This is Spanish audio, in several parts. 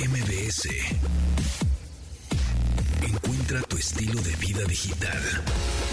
MBS. Encuentra tu estilo de vida digital.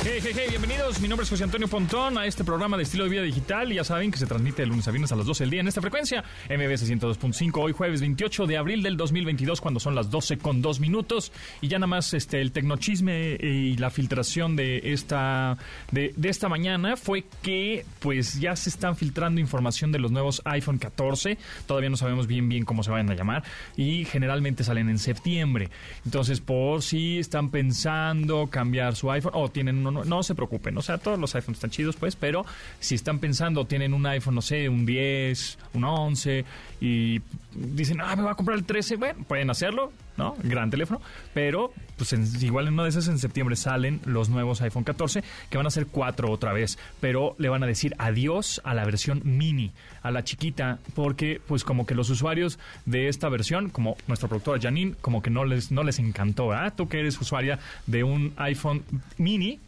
Hey, hey, hey, bienvenidos. Mi nombre es José Antonio Pontón a este programa de estilo de vida digital. Ya saben que se transmite de lunes a viernes a las 12 del día en esta frecuencia, MBS 102.5, hoy jueves 28 de abril del 2022, cuando son las 12 con 2 minutos. Y ya nada más este, el tecnochisme y la filtración de esta, de, esta mañana fue que pues ya se están filtrando información de los nuevos iPhone 14. Todavía no sabemos bien bien cómo se van a llamar. Y generalmente salen en septiembre. Entonces, por si están pensando cambiar su iPhone o tienen uno, no se preocupen, o sea, todos los iPhones están chidos, pues, pero si están pensando, tienen un iPhone, no sé, un 10, un 11 y dicen, ah, me voy a comprar el 13, bueno, pueden hacerlo, ¿no? Gran teléfono, pero pues igual en una de esas en septiembre salen los nuevos iPhone 14 que van a ser 4 otra vez, pero le van a decir adiós a la versión mini, a la chiquita, porque pues como que los usuarios de esta versión, como nuestra productora Janine, como que no les, no les encantó, ¿ah? Tú que eres usuaria de un iPhone mini,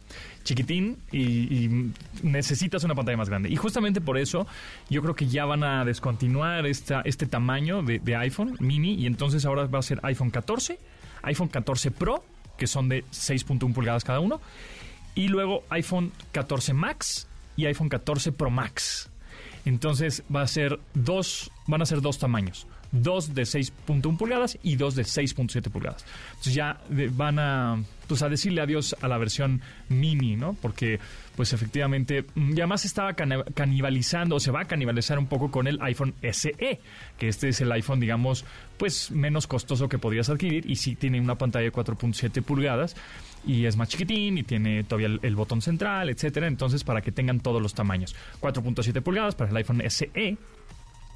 chiquitín y, necesitas una pantalla más grande. Y justamente por eso yo creo que ya van a descontinuar esta, este tamaño de, de iPhone mini y entonces ahora va a ser iPhone 14, iPhone 14 Pro, que son de 6.1 pulgadas cada uno, y luego iPhone 14 Max y iPhone 14 Pro Max. Entonces va a ser dos, van a ser dos tamaños dos de 6.1 pulgadas y dos de 6.7 pulgadas. Entonces ya van a, pues a decirle adiós a la versión mini, ¿no? Porque pues efectivamente mm, ya más estaba canibalizando o se va a canibalizar un poco con el iPhone SE, que este es el iPhone, digamos, pues menos costoso que podías adquirir y sí tiene una pantalla de 4.7 pulgadas y es más chiquitín y tiene todavía el, el, botón central, etcétera. Entonces, para que tengan todos los tamaños. 4.7 pulgadas para el iPhone SE,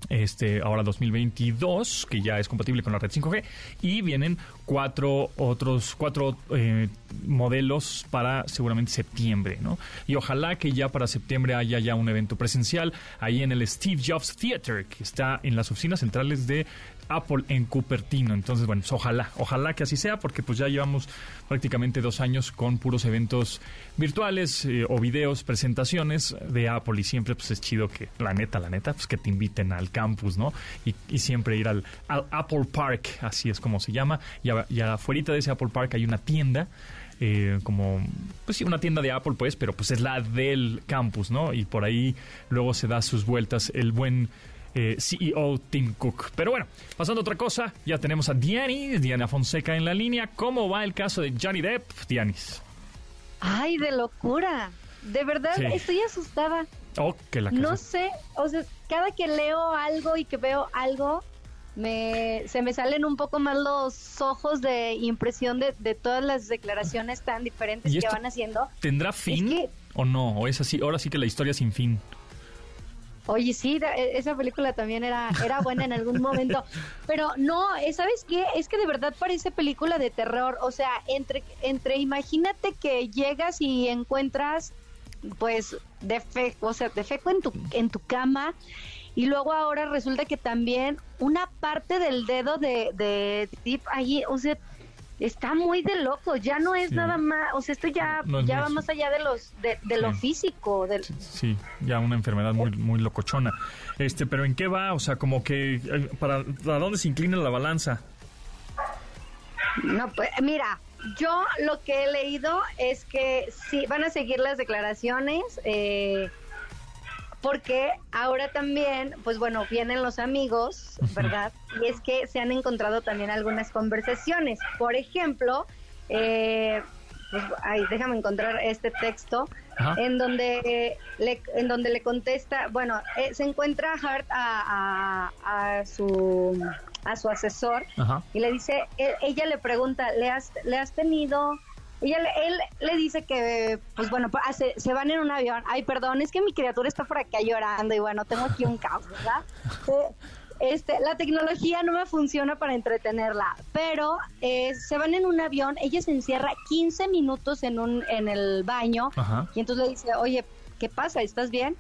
este ahora 2022 que ya es compatible con la red 5G y vienen cuatro otros cuatro eh, modelos para seguramente septiembre no y ojalá que ya para septiembre haya ya un evento presencial ahí en el Steve Jobs Theater que está en las oficinas centrales de Apple en Cupertino. Entonces, bueno, pues ojalá, ojalá que así sea, porque pues ya llevamos prácticamente dos años con puros eventos virtuales eh, o videos, presentaciones de Apple y siempre pues es chido que, la neta, la neta, pues que te inviten al campus, ¿no? Y, siempre ir al, Apple Park, así es como se llama, y, y afuera de ese Apple Park hay una tienda. Eh, como, pues sí, una tienda de Apple, pues, pero pues es la del campus, ¿no? Y por ahí luego se da sus vueltas el buen eh, CEO Tim Cook. Pero bueno, pasando a otra cosa, ya tenemos a Dianis, Diana Fonseca en la línea. ¿Cómo va el caso de Johnny Depp, Dianis? Ay, de locura. De verdad, estoy asustada. Oh, que la no sé, o sea, cada que leo algo y que veo algo, me, se me salen un poco más los ojos de impresión de, todas las declaraciones tan diferentes que van haciendo. ¿Tendrá fin o no? ¿O es así? Ahora sí que la historia sin fin. Oye, sí, e, esa película también era, era buena en algún momento. Pero no, eh, ¿sabes qué? Es que de verdad parece película de terror. O sea, entre, entre imagínate que llegas y encuentras, pues, defecto, o sea, defecto en tu, en tu cama. Y luego ahora resulta que también una parte del dedo de, de Tip ahí, o sea, está muy de loco, ya no es nada más, o sea, esto ya, ya va más allá de los de, lo físico. Del... Sí, ya una enfermedad muy, muy locochona. Este, pero ¿en qué va? O sea, como que, eh, ¿para, ¿para dónde se inclina la balanza? No, pues mira, yo lo que he leído es que sí, van a seguir las declaraciones. Eh, porque ahora también, pues bueno, vienen los amigos, ¿verdad? Y es que se han encontrado también algunas conversaciones. Por ejemplo, eh, pues, ay, déjame encontrar este texto en donde le, en donde le contesta, bueno, eh, se encuentra Hart a, a, su a su asesor y le dice, e, ella le pregunta, ¿le has, le has tenido y él, le dice que, pues bueno, se, van en un avión. Ay, perdón, es que mi criatura está por acá llorando y bueno, tengo aquí un caos, ¿verdad? Eh, este, la tecnología no me funciona para entretenerla, pero eh, se van en un avión, ella se encierra 15 minutos en, un, en el baño y entonces le dice, oye, ¿qué pasa? ¿Estás bien?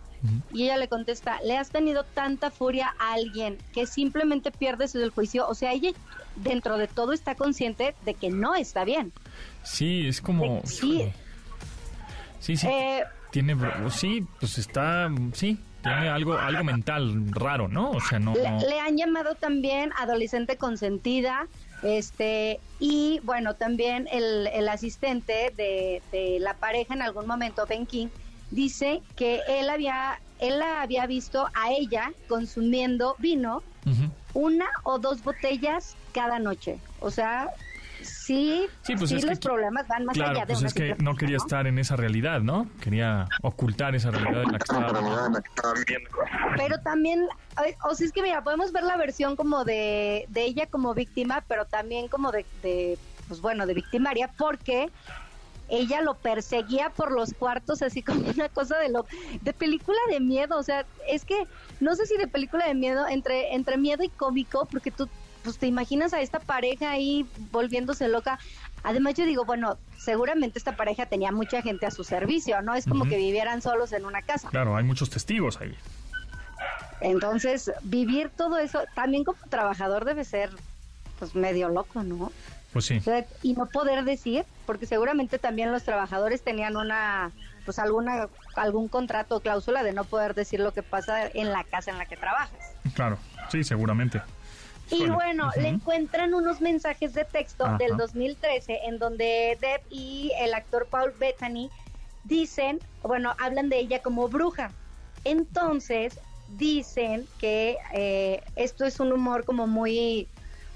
Y ella le contesta, le has tenido tanta furia a alguien que simplemente pierdes el juicio. O sea, ella dentro de todo está consciente de que no está bien. Sí, es como... Sí. Sí, sí. Eh, tiene... Sí, pues está... Sí, tiene algo, algo mental raro, ¿no? O sea, no... Le, le han llamado también adolescente consentida, este, y bueno, también el, el asistente de, de la pareja en algún momento, Ben King, dice que él había, él la había visto a ella consumiendo vino una o dos botellas cada noche. O sea, sí, Sí, pues sí es que los problemas van más Claro, allá de pues una es que no quería estar en esa realidad, ¿no? Quería ocultar esa realidad en la que estaba viviendo. Pero también, o sea, es que mira, podemos ver la versión como de, de ella como víctima, pero también como de, de, pues bueno, de victimaria, porque ella lo perseguía por los cuartos, así como una cosa de lo de película de miedo, o sea, es que no sé si de película de miedo entre entre miedo y cómico, porque tú pues te imaginas a esta pareja ahí volviéndose loca. Además yo digo, bueno, seguramente esta pareja tenía mucha gente a su servicio, no es como que vivieran solos en una casa. Claro, hay muchos testigos ahí. Entonces, vivir todo eso, también como trabajador debe ser pues medio loco, ¿no? Pues sí. O sea, y no poder decir, porque seguramente también los trabajadores tenían una pues alguna algún contrato o cláusula de no poder decir lo que pasa en la casa en la que trabajas. Claro, sí, seguramente. Y bueno, le encuentran unos mensajes de texto Ajá. del 2013 en donde Deb y el actor Paul Bettany dicen, bueno, hablan de ella como bruja. Entonces dicen que eh, esto es un humor como muy,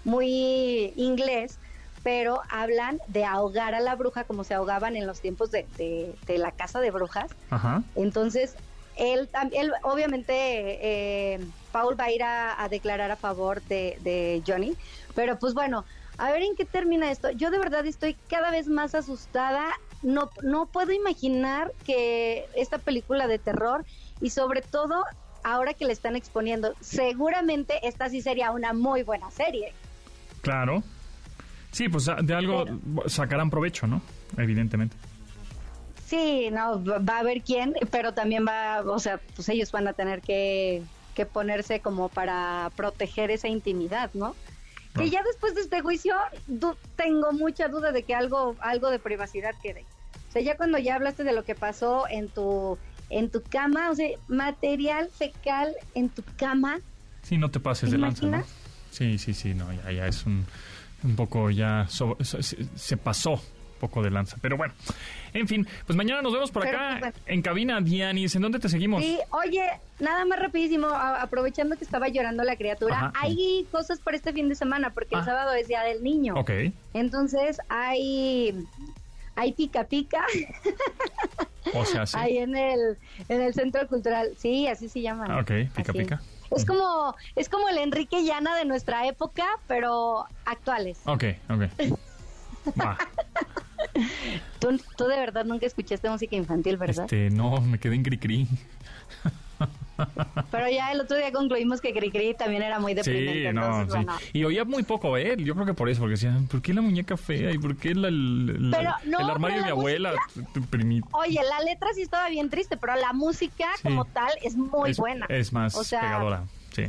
muy inglés, pero hablan de ahogar a la bruja como se ahogaban en los tiempos de, de- de la casa de brujas. Ajá. Entonces, él también, obviamente, eh, Paul va a ir a, a declarar a favor de, de Johnny, pero pues bueno, a ver en qué termina esto. Yo de verdad estoy cada vez más asustada. No, no puedo imaginar que esta película de terror y sobre todo ahora que le están exponiendo, seguramente esta sí sería una muy buena serie. Claro. Sí, pues de algo sacarán provecho, ¿no? Evidentemente. Sí, no, va a haber quién, pero también va, o sea, pues ellos van a tener que, que ponerse como para proteger esa intimidad, ¿no? Ah. Que ya después de este juicio tengo mucha duda de que algo, algo de privacidad quede. O sea, ya cuando ya hablaste de lo que pasó en tu, en tu cama, o sea, material fecal en tu cama, Sí, no te pases ¿Te de lanza, ¿no? Sí, sí, sí, no, ya, ya es un, un poco ya so- se, se pasó poco de lanza. Pero bueno, en fin, pues mañana nos vemos por Pero, acá pues, en cabina, Dianis. ¿En dónde te seguimos? Sí, oye, nada más rapidísimo, aprovechando que estaba llorando la criatura, Ajá. hay cosas para este fin de semana, porque Ah. el sábado es Día del Niño. Ok. Entonces hay hay pica pica O sea, sí. ahí en el en el centro cultural. Sí, así se llama. Ah, ok, pica, Así. pica. Es como es como el Enrique Llana de nuestra época, pero actuales. Ok, ok. Va. Tú, tú de verdad nunca escuchaste música infantil, ¿verdad? Este, no, me quedé en cri-cri. Pero ya el otro día concluimos que Cricri también era muy deprimente. Sí, no, entonces, sí. bueno. Y oía muy poco, ¿eh? Yo creo que por eso, porque decían, ¿por qué la muñeca fea? ¿Y por qué la- el, Pero, no, el armario de mi la abuela? Oye, la letra sí estaba bien triste, pero la música Sí. como tal es muy es, buena. Es más O sea, pegadora, sí.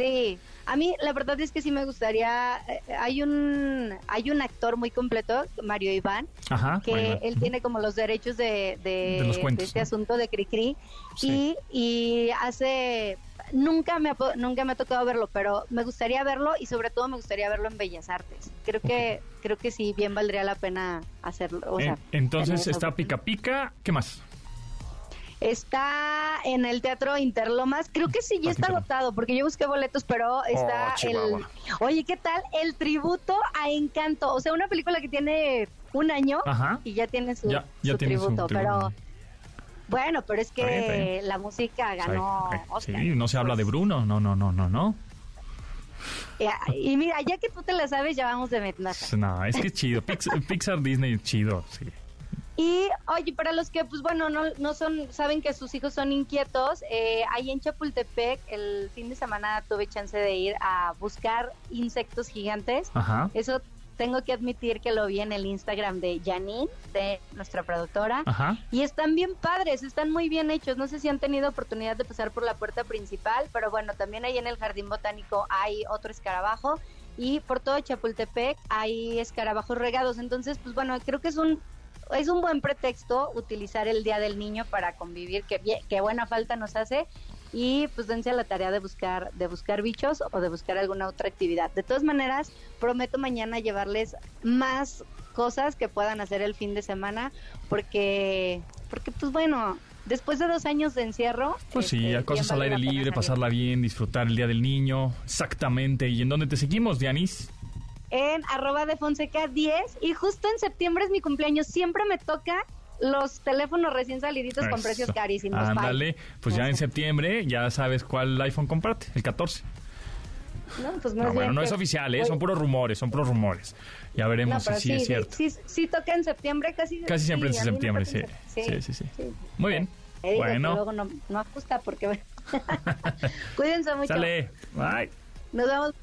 Sí, a mí la verdad es que sí me gustaría. eh, Hay un hay un actor muy completo, Mario Iván, Ajá. que bueno. él tiene como los derechos de, de, De los cuentos, de este ¿no? asunto de Cricri Sí. y, y hace nunca me ha, nunca me ha tocado verlo, pero me gustaría verlo y sobre todo me gustaría verlo en Bellas Artes. Creo que creo que sí bien valdría la pena hacerlo. O sea, En- entonces está Pica Pica. ¿Qué más? Está en el Teatro Interlomas. Creo que sí, ya Ah, está agotado, porque yo busqué boletos, pero está Oh, el... Chihuahua. Oye, ¿qué tal? El tributo a Encanto. O sea, una película que tiene un año Ajá. y ya tiene su, Ya, ya su tiene su tributo. Pero bueno, pero es Está bien, está que bien. la música ganó ay, Oscar. Sí, no se habla de Pues, Bruno. No, no, no, no, no. Y, y mira, ya que tú te la sabes, ya vamos de ventaja. No, es que es chido. Pixar, Pixar Disney, chido, sí. Y oye, para los que pues bueno no, no son saben que sus hijos son inquietos, eh, ahí en Chapultepec el fin de semana tuve chance de ir a buscar insectos gigantes. Ajá. Eso tengo que admitir que lo vi en el Instagram de Janine, de nuestra productora. Ajá. Y están bien padres, están muy bien hechos. No sé si han tenido oportunidad de pasar por la puerta principal, pero bueno, también ahí en el jardín botánico hay otro escarabajo y por todo Chapultepec hay escarabajos regados. Entonces, pues bueno, creo que es un es un buen pretexto utilizar el Día del Niño para convivir, que, buena falta nos hace. y pues dense a la tarea de buscar de buscar bichos o de buscar alguna otra actividad. De todas maneras, prometo mañana llevarles más cosas que puedan hacer el fin de semana porque porque pues bueno, después de dos años de encierro. Pues sí, este, a cosas al aire libre, pasarla bien, disfrutar el Día del Niño. Exactamente. ¿Y en dónde te seguimos, Dianis? En arroba de Fonseca 10 y justo en septiembre es mi cumpleaños. Siempre me toca los teléfonos recién saliditos con precios carísimos. Ándale, pues ya en septiembre ya sabes cuál iPhone comprarte, el 14. No, pues No, bueno, no es oficial, ¿eh? Son puros rumores, son puros rumores. Ya veremos si sí, sí, es cierto. sí, sí toca en septiembre, casi. Casi siempre sí, me septiembre, en sí. Sí, sí, sí. Muy bien. Que Bueno. luego no, no ajusta porque... Cuídense mucho. Sale. Bye. Nos vemos.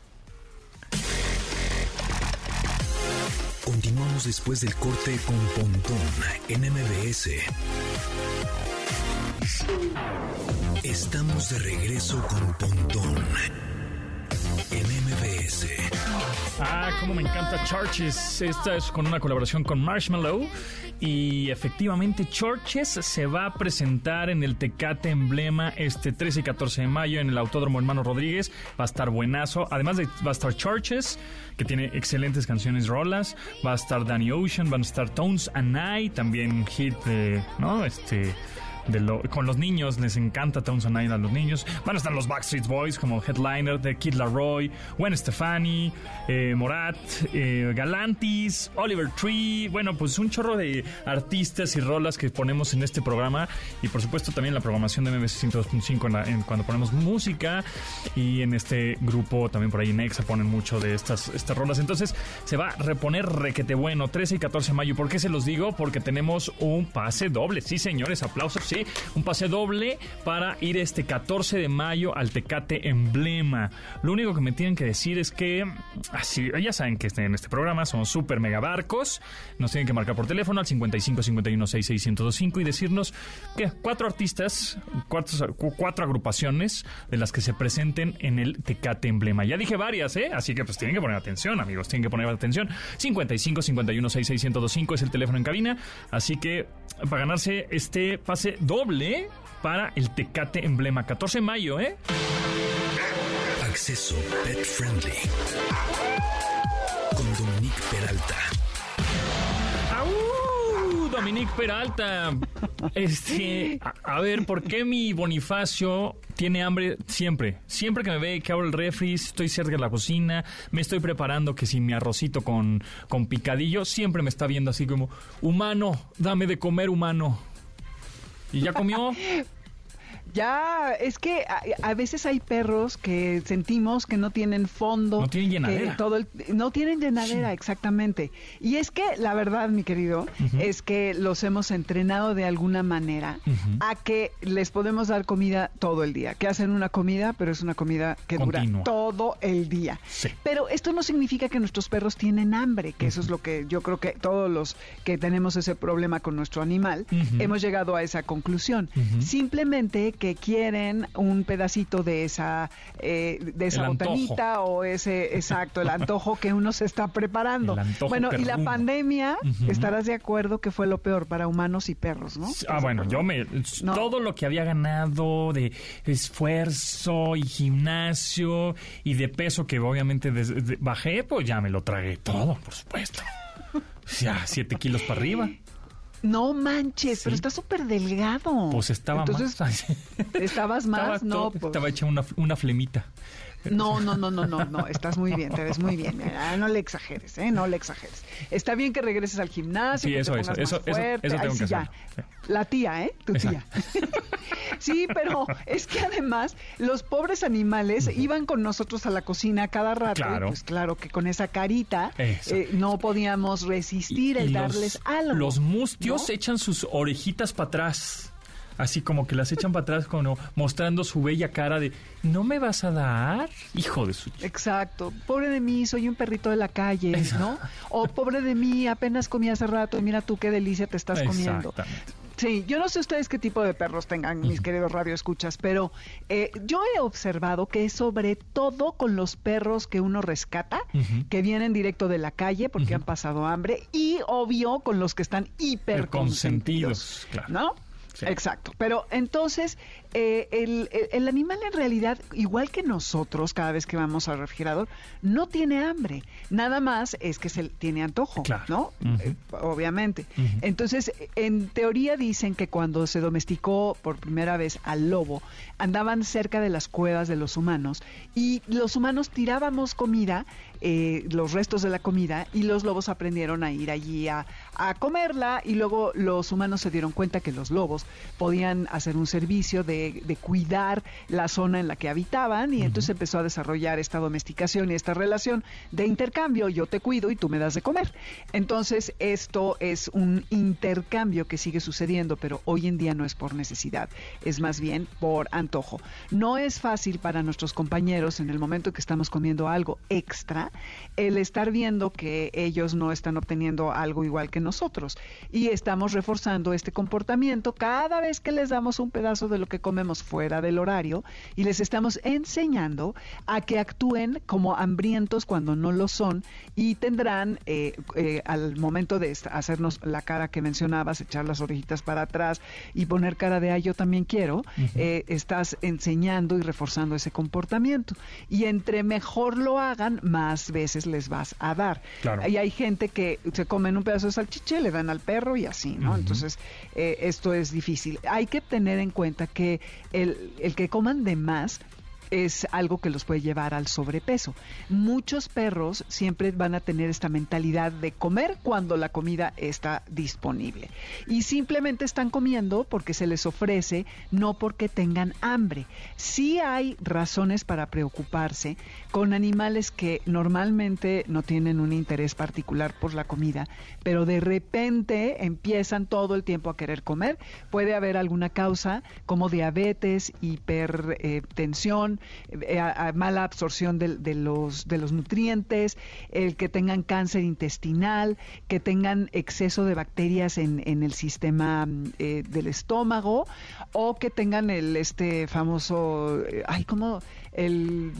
Continuamos después del corte con Pontón en MBS. Estamos de regreso con Pontón en MBS. Ah, cómo me encanta Churches. Esta es con una colaboración con Marshmallow. Y efectivamente, Churches se va a presentar en el Tecate Emblema este 13 y 14 de mayo en el Autódromo Hermano Rodríguez. Va a estar buenazo. Además de va a estar Churches, que tiene excelentes canciones rolas. Va a estar Danny Ocean, van a estar Tones and I, también hit de, ¿no? Este. Con los niños, les encanta Tones and I a los niños. Van a estar los Backstreet Boys como headliner de Kid Laroi, Gwen Stefani, eh, Morat, eh, Galantis, Oliver Tree. Bueno, pues un chorro de artistas y rolas que ponemos en este programa. Y por supuesto también la programación de MBC 102.5 en en cuando ponemos música. Y en este grupo también por ahí en Exa ponen mucho de estas, estas rolas. Entonces se va a reponer requete bueno 13 y 14 de mayo. ¿Por qué se los digo? Porque tenemos un pase doble. Sí, señores, aplausos, sí. Un pase doble para ir este 14 de mayo al Tecate Emblema. Lo único que me tienen que decir es que, así, ya saben que en este programa son super mega barcos. Nos tienen que marcar por teléfono al 55 51 66 1025 y decirnos que cuatro artistas, cuatro, cuatro agrupaciones de las que se presenten en el Tecate Emblema. Ya dije varias, ¿eh? Así que pues tienen que poner atención, amigos, tienen que poner atención. 55 51 66 1025 es el teléfono en cabina. Así que para ganarse este pase doble para el Tecate Emblema. 14 de mayo, ¿eh? Acceso Pet Friendly. Con Dominique Peralta. ¡Au! Dominique Peralta. Este, a, a ver, ¿por qué mi Bonifacio tiene hambre siempre? Siempre que me ve que abro el refri, estoy cerca de la cocina, me estoy preparando que si mi arrocito con, con picadillo, siempre me está viendo así como, humano, dame de comer humano. ¿Y ya comió? Ya, es que a, a veces hay perros que sentimos que no tienen fondo. No tienen que llenadera. todo el- no tienen llenadera, exactamente. Y es que la verdad, mi querido, es que los hemos entrenado de alguna manera a que les podemos dar comida todo el día. Que hacen una comida, pero es una comida que Continua. dura todo el día. Sí. Pero esto no significa que nuestros perros tienen hambre, que eso es lo que yo creo que todos los que tenemos ese problema con nuestro animal hemos llegado a esa conclusión. Simplemente que quieren un pedacito de esa eh, de esa El antojo. botanita o ese exacto el antojo que uno se está preparando. Bueno, y la pandemia, estarás de acuerdo que fue lo peor para humanos y perros, ¿no? Ah, bueno, yo me... No. Todo lo que había ganado de esfuerzo y gimnasio y de peso que obviamente des- de- bajé, pues ya me lo tragué todo, por supuesto. Ya, siete kilos para arriba. No manches, Sí. pero está súper delgado. Pues estaba Entonces, más. ¿Estabas más? Estaba, no, pues. estaba hecha una, una flemita. No, no, no, no, no, no, estás muy bien, te ves muy bien. No le exageres, ¿eh? No le exageres. Está bien que regreses al gimnasio, Sí, que eso, te pongas eso, más eso, fuerte. eso Ay, tengo sí, que ya. hacerlo. La tía, ¿eh? Tu tía. Sí, pero es que además los pobres animales iban con nosotros a la cocina cada rato. y Claro. pues claro que con esa carita eh, no podíamos resistir el Y darles algo. Los mustios ¿no? echan sus orejitas para atrás. Así como que las echan para atrás, como mostrando su bella cara de ¿No me vas a dar? Hijo de su Exacto. Pobre de mí, soy un perrito de la calle, ¿no? O pobre de mí, apenas comí hace rato y mira tú qué delicia te estás comiendo. Sí, yo no sé ustedes qué tipo de perros tengan, mis queridos radioescuchas, pero eh, yo he observado que sobre todo con los perros que uno rescata, que vienen directo de la calle porque han pasado hambre, y obvio con los que están hiper Hiperconsentidos, claro. ¿no? Sí. Exacto. Pero entonces, eh, el, el- el animal en realidad, igual que nosotros, cada vez que vamos al refrigerador, no tiene hambre. Nada más es que se tiene antojo, Claro. ¿no? Eh, obviamente. Entonces, en teoría dicen que cuando se domesticó por primera vez al lobo, andaban cerca de las cuevas de los humanos y los humanos tirábamos comida, eh, los restos de la comida, y los lobos aprendieron a ir allí a, a comerla y luego los humanos se dieron cuenta que los lobos podían hacer un servicio de, de cuidar la zona en la que habitaban y entonces empezó a desarrollar esta domesticación y esta relación de intercambio, yo te cuido y tú me das de comer. Entonces esto es un intercambio que sigue sucediendo, pero hoy en día no es por necesidad, es más bien por antojo. No es fácil para nuestros compañeros en el momento que estamos comiendo algo extra, el estar viendo que ellos no están obteniendo algo igual que nosotros. Y estamos reforzando este comportamiento cada vez que les damos un pedazo de lo que comemos fuera del horario y les estamos enseñando a que actúen como hambrientos cuando no lo son y tendrán eh, eh, al momento de hacernos la cara que mencionabas, echar las orejitas para atrás y poner cara de ay yo también quiero, eh, estás enseñando y reforzando ese comportamiento. Y entre mejor lo hagan más veces les vas a dar. Claro. Y hay gente que se comen un pedazo de salchicha le dan al perro y así, ¿no? Entonces, eh, esto es difícil. Hay que tener en cuenta que el, el que coman de más es algo que los puede llevar al sobrepeso. Muchos perros siempre van a tener esta mentalidad de comer cuando la comida está disponible. Y simplemente están comiendo porque se les ofrece, no porque tengan hambre. Sí hay razones para preocuparse con animales que normalmente no tienen un interés particular por la comida, pero de repente empiezan todo el tiempo a querer comer. Puede haber alguna causa como diabetes, hipertensión, eh, a- a mala absorción de, los, de los nutrientes, el que tengan cáncer intestinal, que tengan exceso de bacterias en, el sistema mm, eh, del estómago o que tengan el este famoso, eh, ay, como el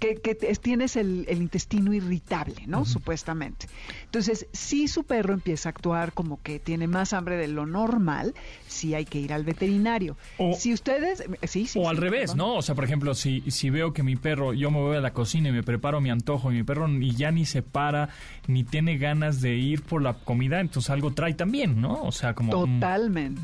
que, que tienes el, el intestino irritable, ¿no? Supuestamente. Entonces, si su perro empieza a actuar como que tiene más hambre de lo normal, sí hay que ir al veterinario. O- si ustedes, sí, sí. o al revés, perdón. ¿no? O sea, por ejemplo, si, si veo que mi perro, yo me voy a la cocina y me preparo mi antojo y mi perro y ya ni se para, ni tiene ganas de ir por la comida, entonces algo trae también, ¿no? O sea, como... Totalmente.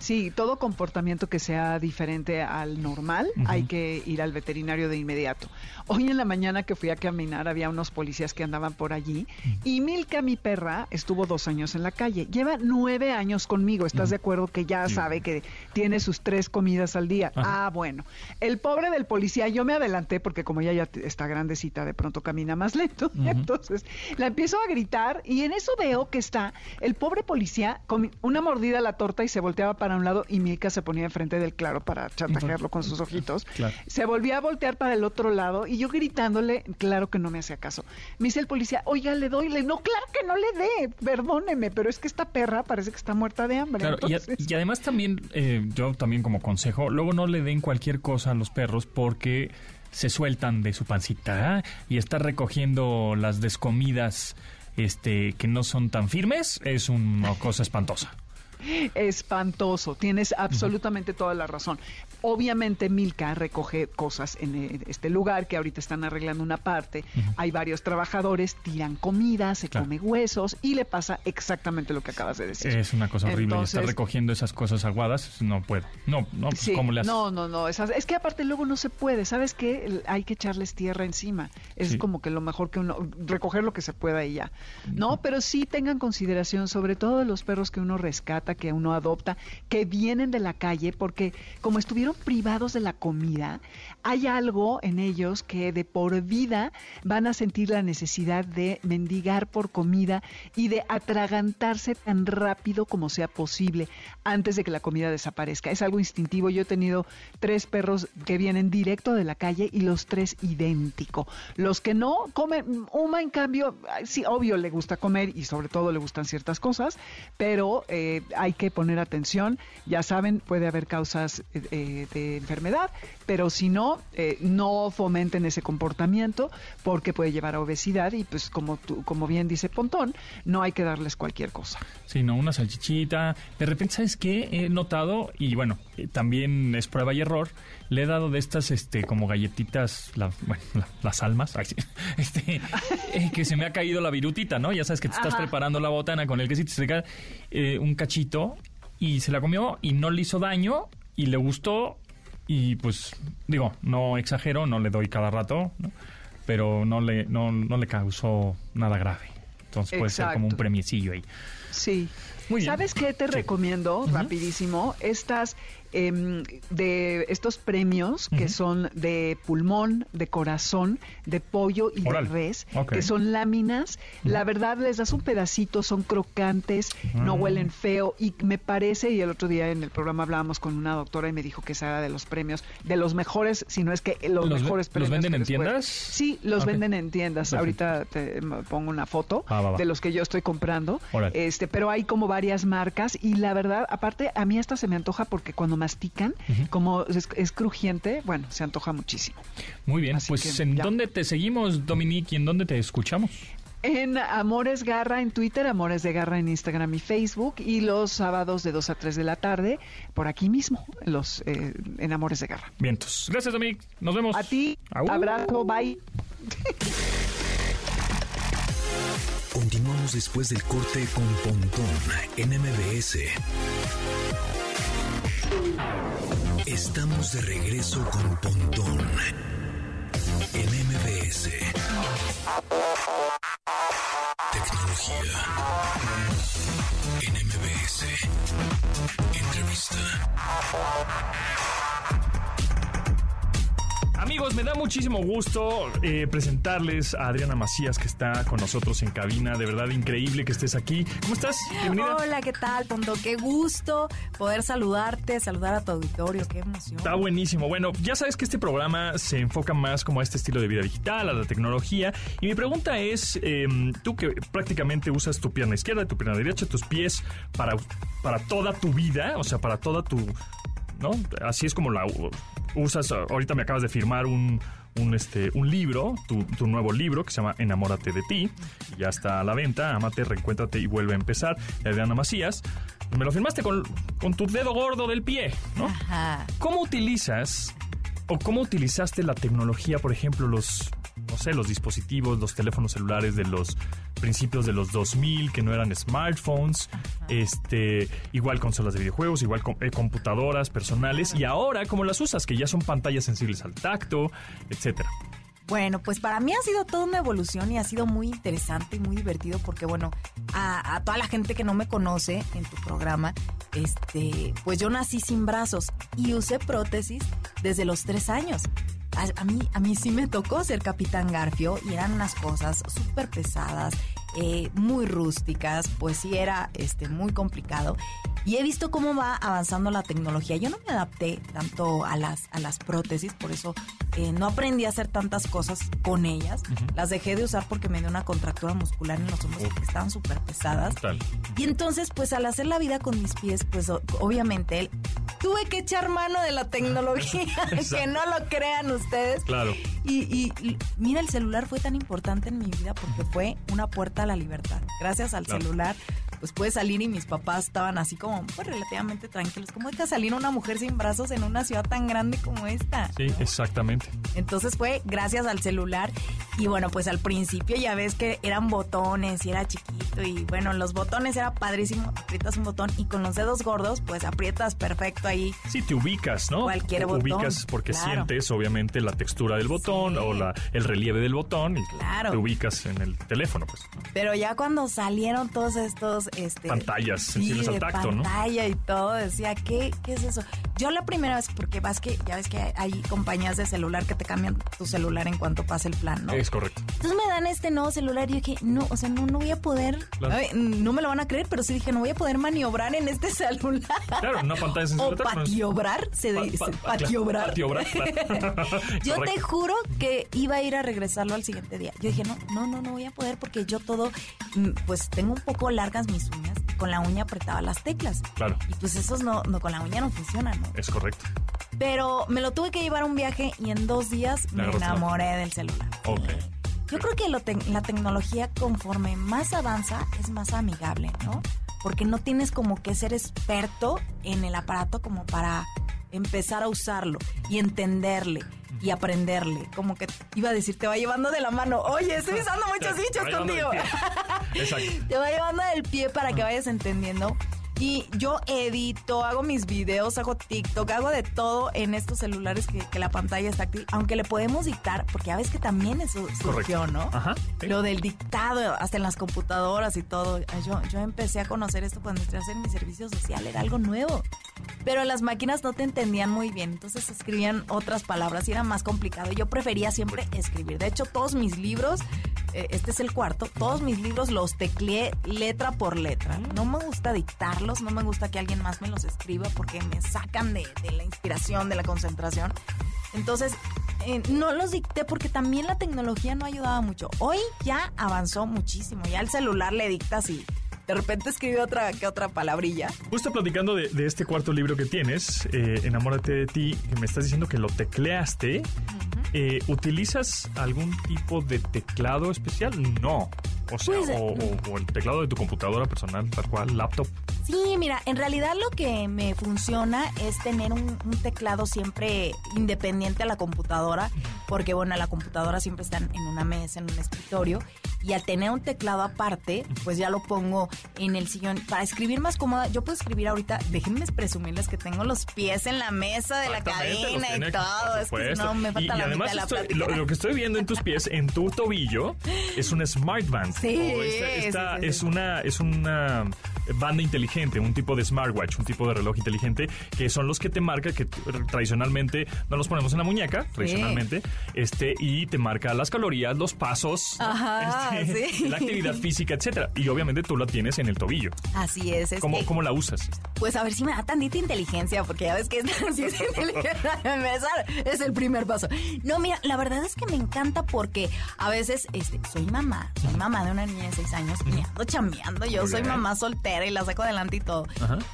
Sí, todo comportamiento que sea diferente al normal, hay que ir al veterinario de inmediato. Hoy en la mañana que fui a caminar había unos policías que andaban por allí y Milka, mi perra, estuvo dos años en la calle. Lleva nueve años conmigo. ¿Estás de acuerdo que ya sabe que tiene sus tres comidas al día? Ajá. Ah, bueno. El pobre del policía, yo me adelanté porque como ella ya está grandecita, de pronto camina más lento. Entonces la empiezo a gritar y en eso veo que está el pobre policía con una mordida a la torta y se volteaba para un lado y Milka se ponía enfrente del claro para chantajearlo con sus ojitos. Claro. Se volvía a voltear para el otro lado y yo gritándole, claro que no me hacía caso. Me dice el policía, oiga, le doy, le no, claro que no le dé, perdóneme, pero es que esta perra parece que está muerta de hambre. Claro, y, a- y además también, eh, yo también como consejo, luego no le den cualquier cosa a los perros porque se sueltan de su pancita ¿ah? y estar recogiendo las descomidas este, que no son tan firmes es una cosa espantosa. Espantoso, tienes absolutamente toda la razón. Obviamente Milka recoge cosas en eh, este lugar que ahorita están arreglando una parte. Hay varios trabajadores, tiran comida, se Claro. come huesos y le pasa exactamente lo que acabas de decir. Es una cosa horrible. y Entonces- estar recogiendo esas cosas aguadas, no puedo. No, no, pues, Sí, ¿cómo le haces? no, no, no. esas- es que aparte luego no se puede. ¿Sabes qué? Hay que echarles tierra encima. Es Sí. como que lo mejor que uno. recoger lo que se pueda y ya. No, pero sí tengan consideración, sobre todo de los perros que uno rescata, que uno adopta, que vienen de la calle, porque como estuvieron privados de la comida, hay algo en ellos que de por vida van a sentir la necesidad de mendigar por comida y de atragantarse tan rápido como sea posible antes de que la comida desaparezca. Es algo instintivo. Yo he tenido tres perros que vienen directo de la calle y los tres idéntico. Los que no comen, Uma en cambio, sí, obvio le gusta comer y sobre todo le gustan ciertas cosas, pero eh, hay que poner atención. Ya saben, puede haber causas eh, de enfermedad, pero si no, eh, no fomenten ese comportamiento porque puede llevar a obesidad y pues como, tú, como bien dice Pontón, no hay que darles cualquier cosa. Sí, no, una salchichita. De repente, ¿sabes qué? He notado, y bueno, eh, también es prueba y error, le he dado de estas, este, como galletitas, la- bueno, la- las almas, ay, sí, este, eh, que se me ha caído la virutita, ¿no? Ya sabes que te estás Ajá. preparando la botana con el quesito, se le cae eh, un cachito y se la comió y no le hizo daño y le gustó y pues, digo, no exagero, no le doy cada rato, ¿no? Pero no le, no, no le causó nada grave. Entonces puede ser como un premiecillo ahí. Sí. Muy bien. ¿Sabes qué te Sí. recomiendo Ujú. rapidísimo? Estas em, de estos premios que son de pulmón, de corazón, de pollo y de res, que son láminas. La verdad les das un pedacito, son crocantes, no Mm. huelen feo y me parece y el otro día en el programa hablábamos con una doctora y me dijo que esa era de los premios de los mejores, si no es que los, ¿Los mejores los premios. venden que en tiendas? Sí, los venden en tiendas. Perfecto. Ahorita te pongo una foto va, va. de los que yo estoy comprando. Este, pero hay como varias marcas y la verdad, aparte a mí esta se me antoja porque cuando mastican, como es, es crujiente, bueno, se antoja muchísimo. Muy bien, Así pues que ¿en ya. dónde te seguimos, Dominique, y en dónde te escuchamos? En Amores Garra en Twitter, Amores de Garra en Instagram y Facebook y los sábados de 2 a 3 de la tarde por aquí mismo, los eh, en Amores de Garra. Vientos. Gracias, Dominique. Nos vemos. A ti, Au. abrazo, bye. Continuamos después del corte con Pontón en MBS. Estamos de regreso con Pontón en MBS. Tecnología en MBS. Entrevista. Amigos, me da muchísimo gusto eh, presentarles a Adriana Macías, que está con nosotros en cabina. De verdad, increíble que estés aquí. ¿Cómo estás? Bienvenida. Hola, ¿qué tal, Pondo? Qué gusto poder saludarte, saludar a tu auditorio, qué emoción. Está buenísimo. Bueno, ya sabes que este programa se enfoca más como a este estilo de vida digital, a la tecnología. Y mi pregunta es, eh, tú que prácticamente usas tu pierna izquierda, tu pierna derecha, tus pies para, para toda tu vida, o sea, para toda tu... ¿No? Así es como la usas. Ahorita me acabas de firmar un... Un, este, un libro, tu, tu nuevo libro que se llama Enamórate de ti, ya está a la venta, Amate, reencuéntrate y vuelve a empezar, de Adriana Macías. Me lo firmaste con, con tu dedo gordo del pie, ¿no? Ajá. ¿Cómo utilizas o cómo utilizaste la tecnología, por ejemplo, los, no sé, los dispositivos, los teléfonos celulares de los principios de los 2000 que no eran smartphones, este, igual consolas de videojuegos, igual com- eh, computadoras personales y ahora cómo las usas, que ya son pantallas sensibles al tacto, etcétera. Bueno, pues para mí ha sido toda una evolución y ha sido muy interesante y muy divertido porque, bueno, a, toda la gente que no me conoce en tu programa, este, pues yo nací sin brazos y usé prótesis desde los tres años. A, a mí, a mí sí me tocó ser Capitán Garfio y eran unas cosas súper pesadas, eh, muy rústicas, pues sí era este, muy complicado. Y he visto cómo va avanzando la tecnología. Yo no me adapté tanto a las, a las prótesis, por eso eh, no aprendí a hacer tantas cosas con ellas. Las dejé de usar porque me dio una contractura muscular en los hombros porque estaban súper pesadas. Total. Y entonces, pues al hacer la vida con mis pies, pues obviamente tuve que echar mano de la tecnología, que no lo crean ustedes. Claro. Y, y- y mira, el celular fue tan importante en mi vida porque fue una puerta la libertad. Gracias al Claro. celular, pues pude salir y mis papás estaban así como pues, relativamente tranquilos. ¿Cómo deja salir una mujer sin brazos en una ciudad tan grande como esta? Sí, ¿no? exactamente. Entonces fue gracias al celular y bueno, pues al principio ya ves que eran botones y era chiquito y bueno, los botones era padrísimo, aprietas un botón y con los dedos gordos pues aprietas perfecto ahí. Sí, te ubicas, ¿no? Cualquier botón, Ubicas porque claro. sientes, obviamente, la textura del botón Sí. o la, el relieve del botón y Claro. te ubicas en el teléfono, pues. Pero ya cuando salieron todos estos este Pantallas sensibles al tacto, ¿no? pantalla y todo, decía, ¿qué, ¿qué es eso? Yo la primera vez, porque vas que, ya ves que hay compañías de celular que te cambian tu celular en cuanto pase el plan, ¿no? Es correcto. Entonces me dan este nuevo celular y yo dije, no, o sea, no, no voy a poder, Claro. Ay, no me lo van a creer, pero sí dije, no voy a poder maniobrar en este celular. Claro, una pantalla O al tacto. ¿no? patiobrar, se dice, pa- pa- patiobrar. patiobrar, claro. Yo te juro que iba a ir a regresarlo al siguiente día. Yo dije, no, no, no, no voy a poder porque yo todo, mm, pues tengo un poco largas mis uñas. con la uña apretaba las teclas. Claro. Y pues esos no, no con la uña no funcionan. Es correcto. Pero me lo tuve que llevar a un viaje y en dos días me la- enamoré del celular. Ok. Yo creo que lo la tecnología conforme más avanza es más amigable, ¿no? Porque no tienes como que ser experto en el aparato como para empezar a usarlo y entenderle y aprenderle. Como que iba a decir, te va llevando de la mano. Oye, estoy usando muchos dichos contigo. Exacto. Te va llevando del pie para que vayas entendiendo. Y yo edito, hago mis videos, hago TikTok, hago de todo en estos celulares que, que la pantalla está táctil, aunque le podemos dictar, porque ya ves que también eso surgió, Correcto. ¿no? Ajá, sí. Lo del dictado, hasta en las computadoras y todo. Yo, yo empecé a conocer esto cuando entré a hacer mi servicio social, era algo nuevo. Pero las máquinas no te entendían muy bien, entonces escribían otras palabras y era más complicado. Yo prefería siempre escribir. De hecho, todos mis libros, eh, este es el cuarto, todos mis libros los tecleé letra por letra. No me gusta dictarlos, no me gusta que alguien más me los escriba porque me sacan de, de la inspiración, de la concentración. Entonces, eh, no los dicté porque también la tecnología no ayudaba mucho. Hoy ya avanzó muchísimo, ya el celular le dictas y de repente escribe otra que otra palabrilla. Justo platicando de, de este cuarto libro que tienes, eh, Enamórate de ti, que me estás diciendo que lo tecleaste. eh, ¿Utilizas algún tipo de teclado especial? No. O sea, Pues, o, o- o el teclado de tu computadora personal, tal cual, laptop. Sí, mira, en realidad lo que me funciona es tener un, un teclado siempre independiente a la computadora, porque bueno, la computadora siempre está en una mesa, en un escritorio, y al tener un teclado aparte, pues ya lo pongo en el sillón. Para escribir más cómoda, yo puedo escribir ahorita, déjenme presumirles que tengo los pies en la mesa de la cabina y todo, es que no, me Y- falta y, la además mitad de la estoy- plática. lo, lo que estoy viendo en tus pies, en tu tobillo, es un smart band. Sí, O esta- esta sí, sí, es una es una banda inteligente, un tipo de smartwatch, un tipo de reloj inteligente que son los que te marca que tradicionalmente no los ponemos en la muñeca, tradicionalmente, este y te marca las calorías, los pasos, Ajá, este, la actividad física, etcétera. Y obviamente tú la tienes en el tobillo. Así es, es ¿Cómo, cómo la usas? Pues a ver si me da tantita inteligencia, porque ya ves que es, si es inteligencia empezar, es el primer paso. No, mira, la verdad es que me encanta porque a veces este, soy mamá, soy mamá de una niña de seis años y ando chambeando. Yo soy mamá soltera y la saco adelante y todo.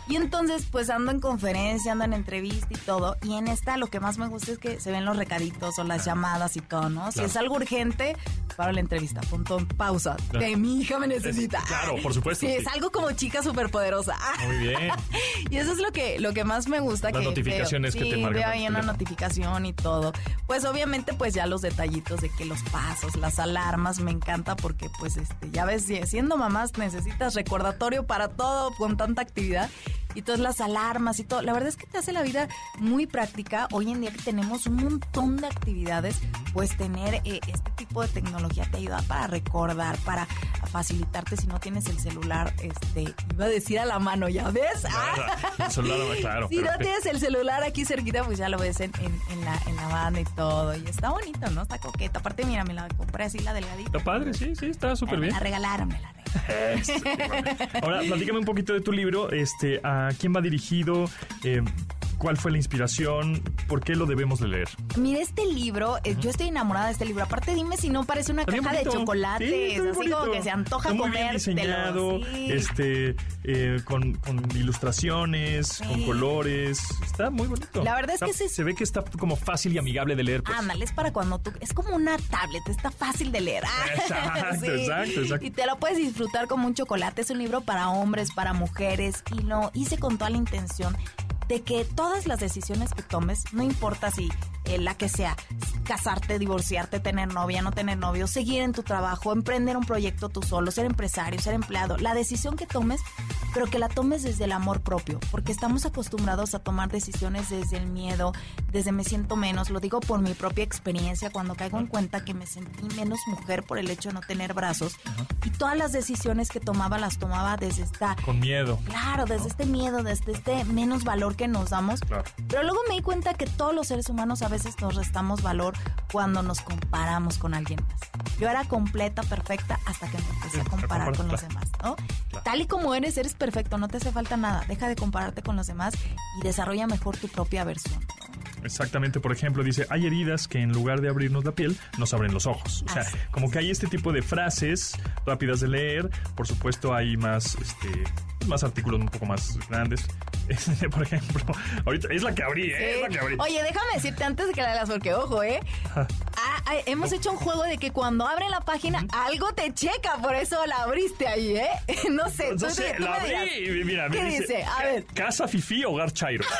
Y entonces, pues ando en conferencia, ando en entrevista y todo. Y en esta lo que más me gusta es que se ven los recaditos o las llamadas y todo, ¿no? Si es algo urgente, paro la entrevista, punto, pausa. Claro. Que mi hija me necesita. claro, por supuesto, Sí, sí. es algo como chica superpoderosa. Muy bien. Y eso es lo que, lo que más me gusta. Las que notificaciones veo. que te Sí, marcan veo ahí una notificación y todo. Pues obviamente pues ya los detallitos de que los pasos, las alarmas, me encanta porque pues este, ya ves, si- siendo mamás necesitas recordatorio para todo con tanta actividad. Y todas las alarmas y todo. La verdad es que te hace la vida muy práctica. Hoy en día que tenemos un montón de actividades, pues tener eh, este tipo de tecnología te ayuda para recordar, para facilitarte si no tienes el celular, este, iba a decir a la mano, ¿ya ves? Ah. El celular, claro. Si pero- no tienes el celular aquí cerquita, pues ya lo ves en, en- en la, en la banda y todo. Y está bonito, ¿no? Está coqueta. Aparte, mira, me la compré así, la delgadita. Está padre, sí, sí, está súper Me bien. la regalaron, me la regalaron. Bueno. Ahora, platícame un poquito de tu libro. Este, ¿A quién va dirigido? Eh, ¿Cuál fue la inspiración? ¿Por qué lo debemos de leer? Mira, este libro, eh, yo estoy enamorada de este libro. Aparte, dime si no parece una caja de chocolates, Sí, así como que se antoja Está muy bien diseñado, sí. este, eh, con, con ilustraciones, con Sí. colores. Está muy bonito. La verdad es Está- que sí- se ve que está como fácil y amigable de leer. pues. Ándale, es para cuando tú... Es como una tablet, está fácil de leer. Ah, Exacto, exacto, exacto. Y te lo puedes disfrutar como un chocolate. Es un libro para hombres, para mujeres. Y lo hice con toda la intención de que todas las decisiones que tomes, no importa si eh, la que sea, casarte, divorciarte, tener novia, no tener novio, seguir en tu trabajo, emprender un proyecto tú solo, ser empresario, ser empleado, la decisión que tomes, pero que la tomes desde el amor propio, porque estamos acostumbrados a tomar decisiones desde el miedo, desde me siento menos, lo digo por mi propia experiencia, cuando caigo en cuenta que me sentí menos mujer por el hecho de no tener brazos, y todas las decisiones que tomaba las tomaba desde esta Con miedo. Claro, desde este miedo, desde este menos valor que nos damos. Claro. Pero luego me di cuenta que todos los seres humanos a veces nos restamos valor cuando nos comparamos con alguien más. Yo era completa, perfecta, hasta que me empecé a comparar con los demás, ¿no? Tal y como eres, eres perfecto, no te hace falta nada. Deja de compararte con los demás y desarrolla mejor tu propia versión. Exactamente, por ejemplo, dice, hay heridas que en lugar de abrirnos la piel, nos abren los ojos. O sea, Así como que hay este tipo de frases rápidas de leer. Por supuesto, hay más, este, más artículos un poco más grandes. por ejemplo, ahorita es la que abrí, ¿eh? Es la que abrí. Oye, déjame decirte antes de que la leas, porque ojo, ¿eh? Ah, ah, hemos hecho un juego de que cuando abren la página, algo te checa, por eso la abriste ahí, ¿eh? no sé, tú, No sé, tú la abrí y mira, ¿Qué me dice? A ver. Casa Fifi, Hogar Chairo.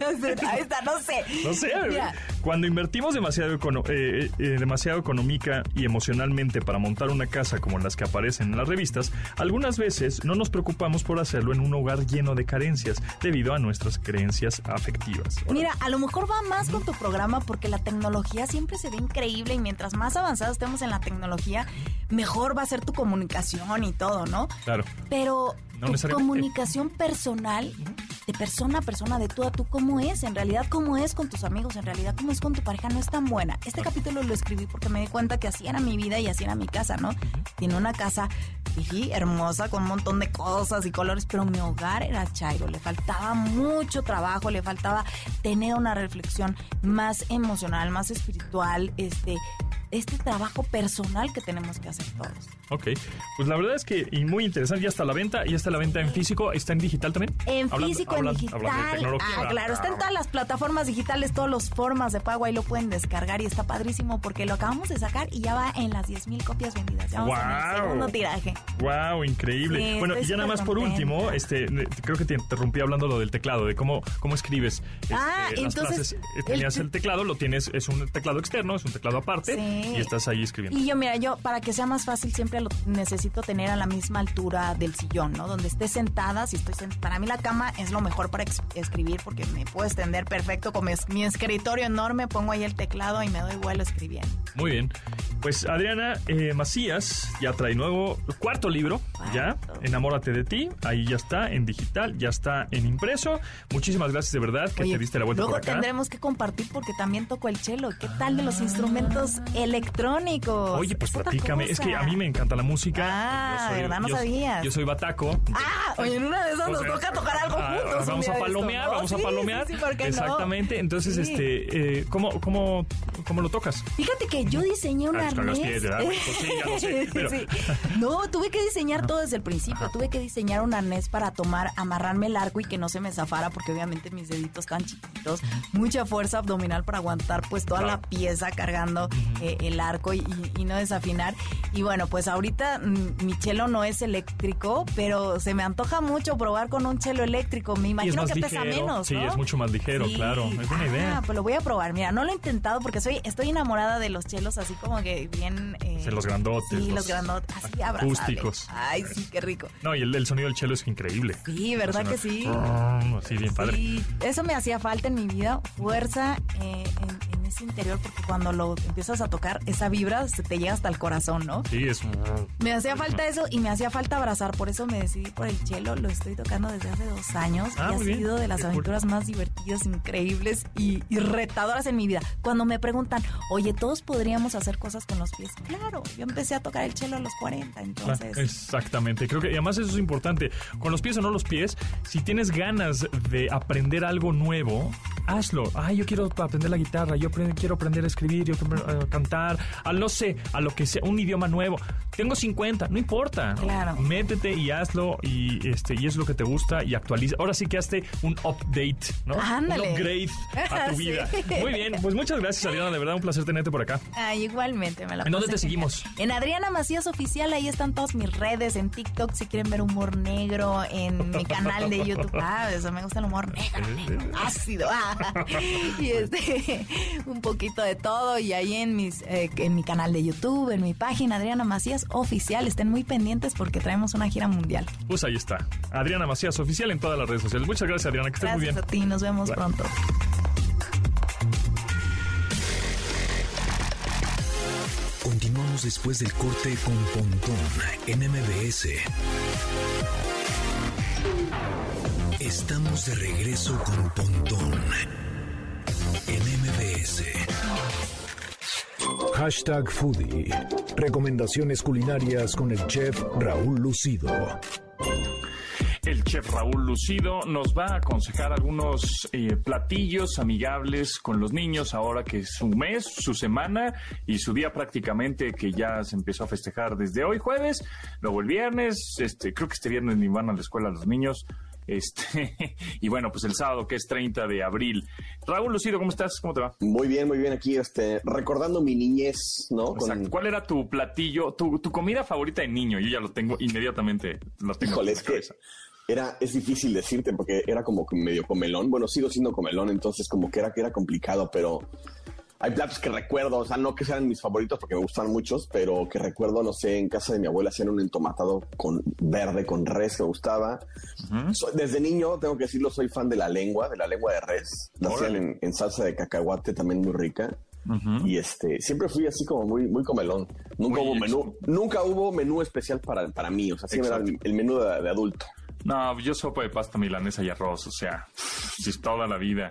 No sé, ahí está, no sé. No sé, Mira, cuando invertimos demasiado, econo- eh, eh, demasiado económica y emocionalmente para montar una casa como las que aparecen en las revistas, algunas veces no nos preocupamos por hacerlo en un hogar lleno de carencias debido a nuestras creencias afectivas. Mira, a lo mejor va más con tu programa porque la tecnología siempre se ve increíble y mientras más avanzados estemos en la tecnología, mejor va a ser tu comunicación y todo, ¿no? Claro. Pero No tu comunicación personal, de persona a persona, de tú a tú, ¿cómo es? En realidad, ¿cómo es con tus amigos? En realidad, ¿cómo es con tu pareja? No es tan buena. Este capítulo lo escribí porque me di cuenta que así era mi vida y así era mi casa, ¿no? Tiene una casa fifi, hermosa, con un montón de cosas y colores, pero mi hogar era chairo. Le faltaba mucho trabajo, le faltaba tener una reflexión más emocional, más espiritual, este, este trabajo personal que tenemos que hacer todos. Ok. Pues la verdad es que y muy interesante. Ya está a la venta, ya está a la venta en físico, está en digital también. En Hablando- físico, hablan- en digital. hablando ah, claro, está en todas las plataformas digitales, todas las formas de pago, ahí lo pueden descargar y está padrísimo porque lo acabamos de sacar y ya va en las 10.000 copias vendidas. Ya vamos en el ¡Guau! segundo tiraje. Wow, increíble. Sí, bueno, y ya nada más por último, este, creo que te interrumpí hablando lo del teclado, de cómo, cómo escribes este, Ah, las entonces. Eh, el Tenías te- el, teclado, lo tienes, es un teclado externo, es un teclado aparte, Sí. y estás ahí escribiendo. Y yo, mira, yo para que sea más fácil siempre lo necesito tener a la misma altura del sillón, ¿no? Donde esté sentada, si estoy sent- para mí la cama es lo mejor para escribir porque me puedo extender perfecto con mi, es- mi escritorio enorme, pongo ahí el teclado y me doy vuelo escribiendo. Muy bien. Pues Adriana eh, Macías ya trae nuevo cuarto libro, ya. Enamórate de ti, ahí ya está en digital, ya está en impreso. Muchísimas gracias de verdad que Oye, te diste la vuelta luego por acá. tendremos que compartir porque también toco el cello. ¿Qué tal de los instrumentos electrónicos? Oye, pues platícame, es que a mí me encanta la música. Ah, Yo ¿verdad? No yo- sabías. Yo soy bataco. Ah, oye, en una de esas O nos sea, toca tocar algo ah, juntos. un Vamos a palomear, vamos a palomear. Sí, sí, ¿por qué no? Exactamente. Entonces, Sí. este, eh, ¿cómo, cómo, ¿cómo lo tocas? Fíjate que yo diseñé un Ah, arnés. pies. Pues sí, ya lo sé, pero- Sí. No, tuve que diseñar todo desde el principio. Tuve que diseñar un arnés para tomar, amarrarme el arco y que no se me zafara, porque obviamente mis deditos están chiquitos. Mucha fuerza abdominal para aguantar pues toda Claro. la pieza cargando eh, el arco y, y- y no desafinar. Y bueno, pues ahorita mm, mi chelo no es eléctrico, pero se me antoja mucho probar con un chelo eléctrico. Me imagino que pesa menos. Sí, ¿no? es mucho más ligero, Sí. claro. Es buena idea. Ah, pues lo voy a probar. Mira, no lo he intentado porque soy, estoy enamorada de los chelos así como que bien... eh, Sí, los grandotes, Sí, los, los grandotes, así abrazables. acústicos. Ay, sí, qué rico. No, y el, el sonido del cello es increíble. Sí, ¿verdad que sí? Sí, bien padre. Sí, eso me hacía falta en mi vida, fuerza eh, en, en interior, porque cuando lo empiezas a tocar, esa vibra se te llega hasta el corazón, ¿no? Sí, es. Me hacía falta eso y me hacía falta abrazar, por eso me decidí por el cello, lo estoy tocando desde hace dos años Ah, y ha bien. sido de las Qué cool. aventuras más divertidas, increíbles y, y retadoras en mi vida. Cuando me preguntan, oye, todos podríamos hacer cosas con los pies. Claro, yo empecé a tocar el cello a los 40, Ah, entonces... Exactamente, creo que además eso es importante. Con los pies o no los pies, si tienes ganas de aprender algo nuevo, hazlo. Ay, yo quiero aprender la guitarra, yo quiero aprender a escribir, yo quiero eh, cantar, a no sé, a lo que sea, un idioma nuevo. Tengo 50, no importa. Claro. Métete y hazlo y este y es lo que te gusta y actualiza. Ahora sí que hazte un update, ¿no? Ándale. Un upgrade a tu Sí. vida. Muy bien, pues muchas gracias, Adriana, de verdad un placer tenerte por acá. Ay, igualmente, me la ¿En dónde te seguimos? En Adriana Macías Oficial, ahí están todas mis redes, en TikTok si quieren ver humor negro, en mi canal de YouTube. Ah, eso me gusta el humor negro, negro, ácido. ah. Y este, un poquito de todo. Y ahí en mis, eh, en mi canal de YouTube, en mi página Adriana Macías Oficial, estén muy pendientes porque traemos una gira mundial. Pues ahí está. Adriana Macías oficial en todas las redes sociales. Muchas gracias, Adriana, que estés muy Gracias bien. a ti, nos vemos Bye. pronto. Continuamos después del corte con Pontón en MBS. Estamos de regreso con Pontón en MBS. Hashtag Foodie. Recomendaciones culinarias con el chef Raúl Lucido. El chef Raúl Lucido nos va a aconsejar algunos eh, platillos amigables con los niños ahora que es su mes, su semana y su día prácticamente que ya se empezó a festejar desde hoy jueves, luego el viernes, este, creo que este viernes ni van a la escuela los niños. Este, y bueno, pues el sábado que es 30 de abril. Raúl Lucido, ¿cómo estás? ¿Cómo te va? Muy bien, muy bien aquí, este, recordando mi niñez, ¿no? Con... ¿Cuál era tu platillo, tu, tu, comida favorita de niño? Yo ya lo tengo inmediatamente, lo tengo Híjole, que era, es difícil decirte porque era como medio comelón. Bueno, sigo siendo comelón, entonces como que era, que era complicado, pero hay platos que recuerdo, o sea, no que sean mis favoritos porque me gustan muchos, pero que recuerdo, no sé, en casa de mi abuela hacían un entomatado con verde, con res que me gustaba. desde niño, tengo que decirlo, soy fan de la lengua, de la lengua de res. La hacían en, salsa de cacahuate, también muy rica. Y este, siempre fui así como muy, muy comelón. Nunca hubo menú, nunca hubo menú especial para, para mí, o sea, siempre era el, menú de adulto. No, yo sopa de pasta milanesa y arroz, o sea, es toda la vida.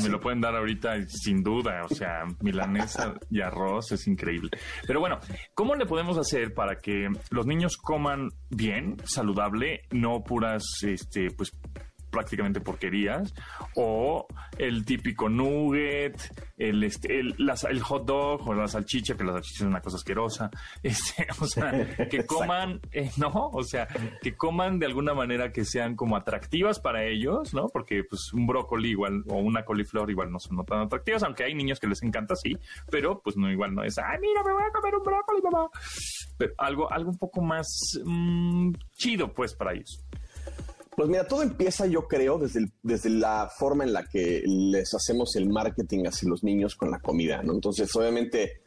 Me lo pueden dar ahorita sin duda, o sea, milanesa y arroz es increíble. Pero bueno, ¿cómo le podemos hacer para que los niños coman bien, saludable, no puras, este, pues prácticamente porquerías, o el típico nugget, el, este, el, el hot dog o la salchicha, que la salchicha es una cosa asquerosa, este, o sea, que coman, eh, ¿no? O sea, que coman de alguna manera que sean como atractivas para ellos, ¿no? Porque pues un brócoli igual o una coliflor igual no son tan atractivas, aunque hay niños que les encanta, sí, pero pues no igual no es, ay, mira, me voy a comer un brócoli, mamá. Pero algo, algo un poco más mmm, chido, pues, para ellos. Pues mira, todo empieza, yo creo, desde, desde la forma en la que les hacemos el marketing hacia los niños con la comida, ¿no? Entonces, obviamente,